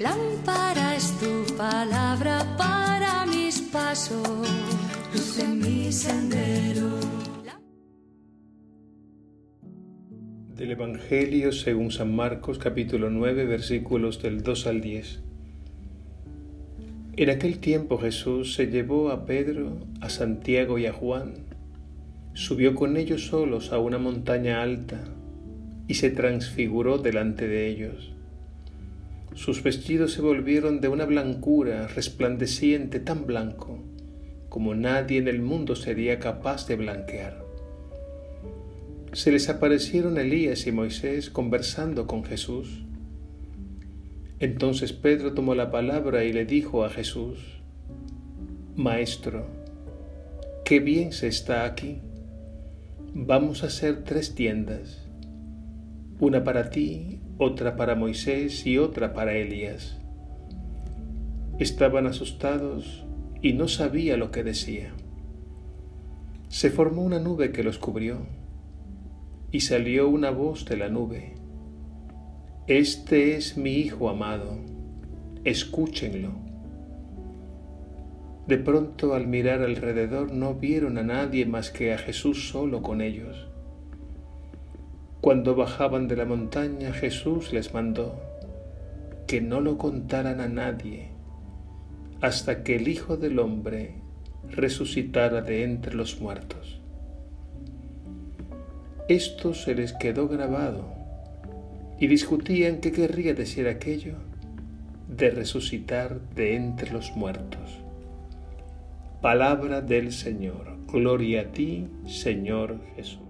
Lámpara es tu palabra para mis pasos, luz en mi sendero. Del Evangelio según San Marcos capítulo 9 versículos del 2 al 10. En aquel tiempo Jesús se llevó a Pedro, a Santiago y a Juan, subió con ellos solos a una montaña alta y se transfiguró delante de ellos. Sus vestidos se volvieron de una blancura resplandeciente tan blanco como nadie en el mundo sería capaz de blanquear. Se les aparecieron Elías y Moisés conversando con Jesús. Entonces Pedro tomó la palabra y le dijo a Jesús, Maestro, qué bien se está aquí. Vamos a hacer tres tiendas, una para ti, otra para Moisés y otra para Elías. Estaban asustados y no sabía lo que decía. Se formó una nube que los cubrió y salió una voz de la nube este es mi Hijo amado, escúchenlo. De pronto al mirar alrededor no vieron a nadie más que a Jesús solo con ellos. Cuando bajaban de la montaña Jesús les mandó que no lo contaran a nadie hasta que el Hijo del Hombre resucitara de entre los muertos. Esto se les quedó grabado y discutían qué querría decir aquello de resucitar de entre los muertos. Palabra del Señor. Gloria a ti, Señor Jesús.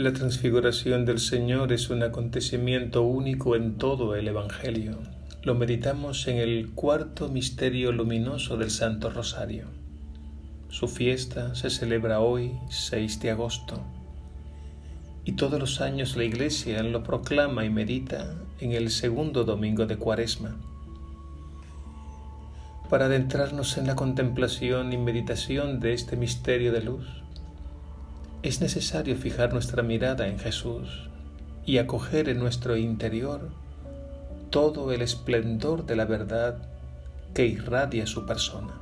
La transfiguración del Señor es un acontecimiento único en todo el Evangelio. Lo meditamos en el cuarto misterio luminoso del Santo Rosario. Su fiesta se celebra hoy, 6 de agosto, y todos los años la Iglesia lo proclama y medita en el segundo domingo de Cuaresma. Para adentrarnos en la contemplación y meditación de este misterio de luz, es necesario fijar nuestra mirada en Jesús y acoger en nuestro interior todo el esplendor de la verdad que irradia su persona.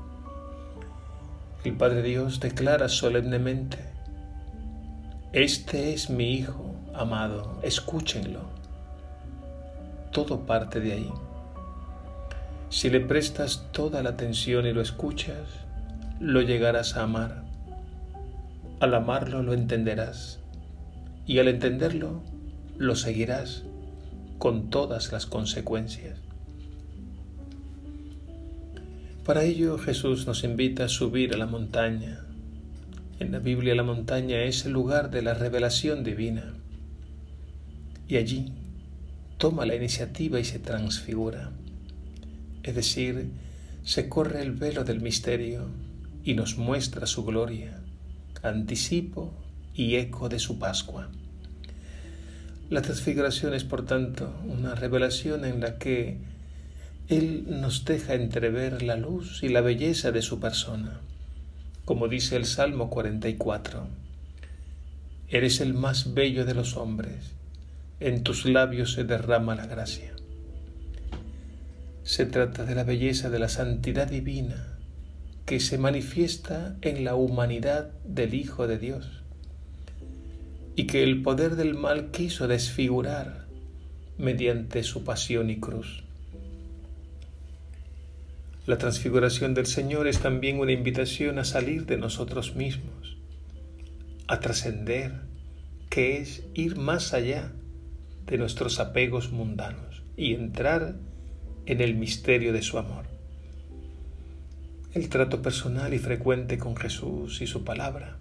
El Padre Dios declara solemnemente, Este es mi Hijo amado, escúchenlo. Todo parte de ahí. Si le prestas toda la atención y lo escuchas, lo llegarás a amar al amarlo lo entenderás y al entenderlo lo seguirás con todas las consecuencias. Para ello Jesús nos invita a subir a la montaña. En la Biblia la montaña es el lugar de la revelación divina. Y allí toma la iniciativa y se transfigura. Es decir, se corre el velo del misterio y nos muestra su gloria anticipo y eco de su Pascua. La transfiguración es, por tanto, una revelación en la que Él nos deja entrever la luz y la belleza de su persona, como dice el Salmo 44. Eres el más bello de los hombres, en tus labios se derrama la gracia. Se trata de la belleza de la santidad divina, que se manifiesta en la humanidad del Hijo de Dios y que el poder del mal quiso desfigurar mediante su pasión y cruz. La transfiguración del Señor es también una invitación a salir de nosotros mismos, a trascender, que es ir más allá de nuestros apegos mundanos y entrar en el misterio de su amor. El trato personal y frecuente con Jesús y su palabra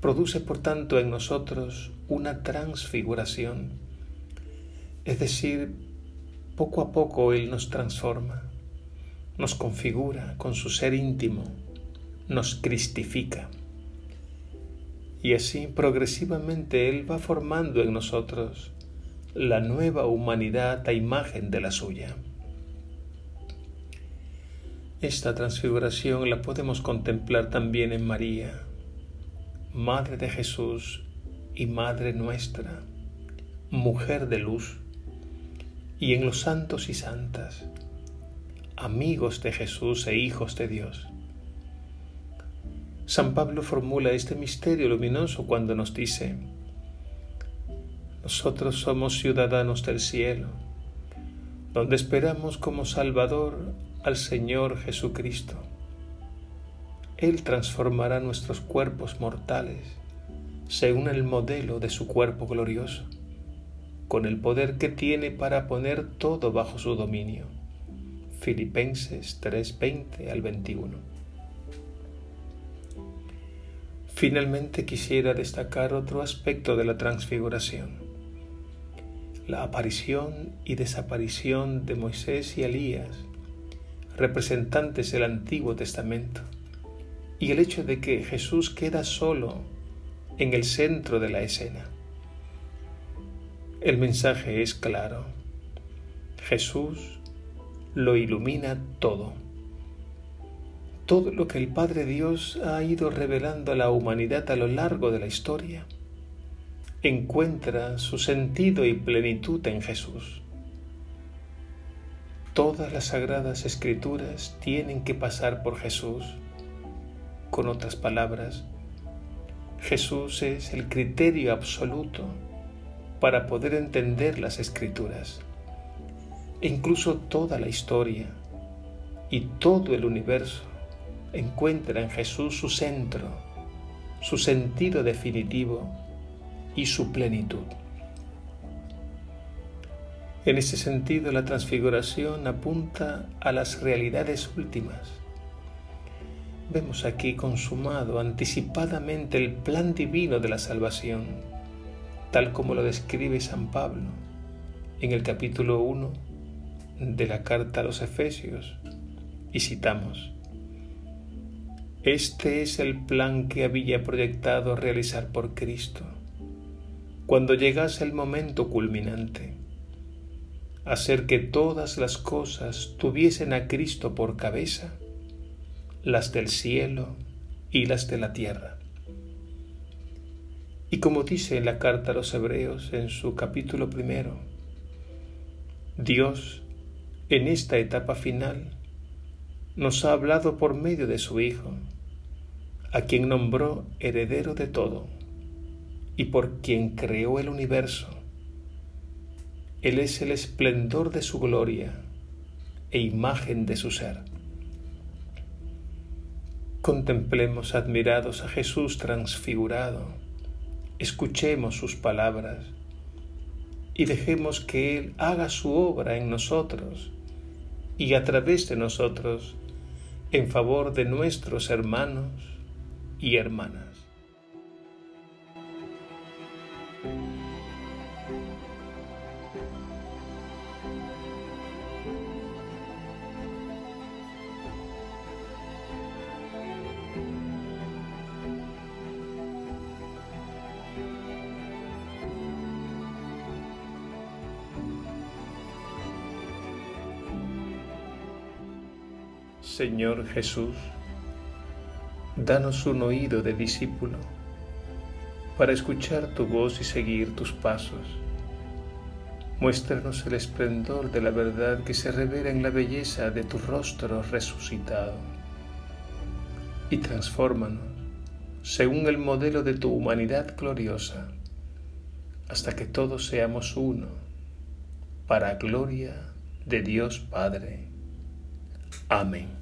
produce por tanto en nosotros una transfiguración, es decir, poco a poco Él nos transforma, nos configura con su ser íntimo, nos cristifica. Y así progresivamente Él va formando en nosotros la nueva humanidad a imagen de la suya. Esta transfiguración la podemos contemplar también en María, Madre de Jesús y Madre nuestra, mujer de luz, y en los santos y santas, amigos de Jesús e hijos de Dios. San Pablo formula este misterio luminoso cuando nos dice, nosotros somos ciudadanos del cielo, donde esperamos como Salvador al Señor Jesucristo. Él transformará nuestros cuerpos mortales según el modelo de su cuerpo glorioso, con el poder que tiene para poner todo bajo su dominio. Filipenses 3:20 al 21. Finalmente quisiera destacar otro aspecto de la transfiguración, la aparición y desaparición de Moisés y Elías representantes del Antiguo Testamento, y el hecho de que Jesús queda solo en el centro de la escena. El mensaje es claro. Jesús lo ilumina todo. Todo lo que el Padre Dios ha ido revelando a la humanidad a lo largo de la historia encuentra su sentido y plenitud en Jesús. Todas las sagradas escrituras tienen que pasar por Jesús. Con otras palabras, Jesús es el criterio absoluto para poder entender las escrituras. E incluso toda la historia y todo el universo encuentra en Jesús su centro, su sentido definitivo y su plenitud. En ese sentido, la transfiguración apunta a las realidades últimas. Vemos aquí consumado anticipadamente el plan divino de la salvación, tal como lo describe San Pablo en el capítulo 1 de la carta a los Efesios. Y citamos, Este es el plan que había proyectado realizar por Cristo, cuando llegase el momento culminante, hacer que todas las cosas tuviesen a Cristo por cabeza, las del cielo y las de la tierra. Y como dice en la carta a los Hebreos en su capítulo primero, Dios en esta etapa final nos ha hablado por medio de su Hijo, a quien nombró heredero de todo y por quien creó el universo. Él es el esplendor de su gloria e imagen de su ser. Contemplemos admirados a Jesús transfigurado, escuchemos sus palabras y dejemos que Él haga su obra en nosotros y a través de nosotros en favor de nuestros hermanos y hermanas. Señor Jesús, danos un oído de discípulo para escuchar tu voz y seguir tus pasos. Muéstranos el esplendor de la verdad que se revela en la belleza de tu rostro resucitado y transfórmanos según el modelo de tu humanidad gloriosa, hasta que todos seamos uno, para gloria de Dios Padre. Amén.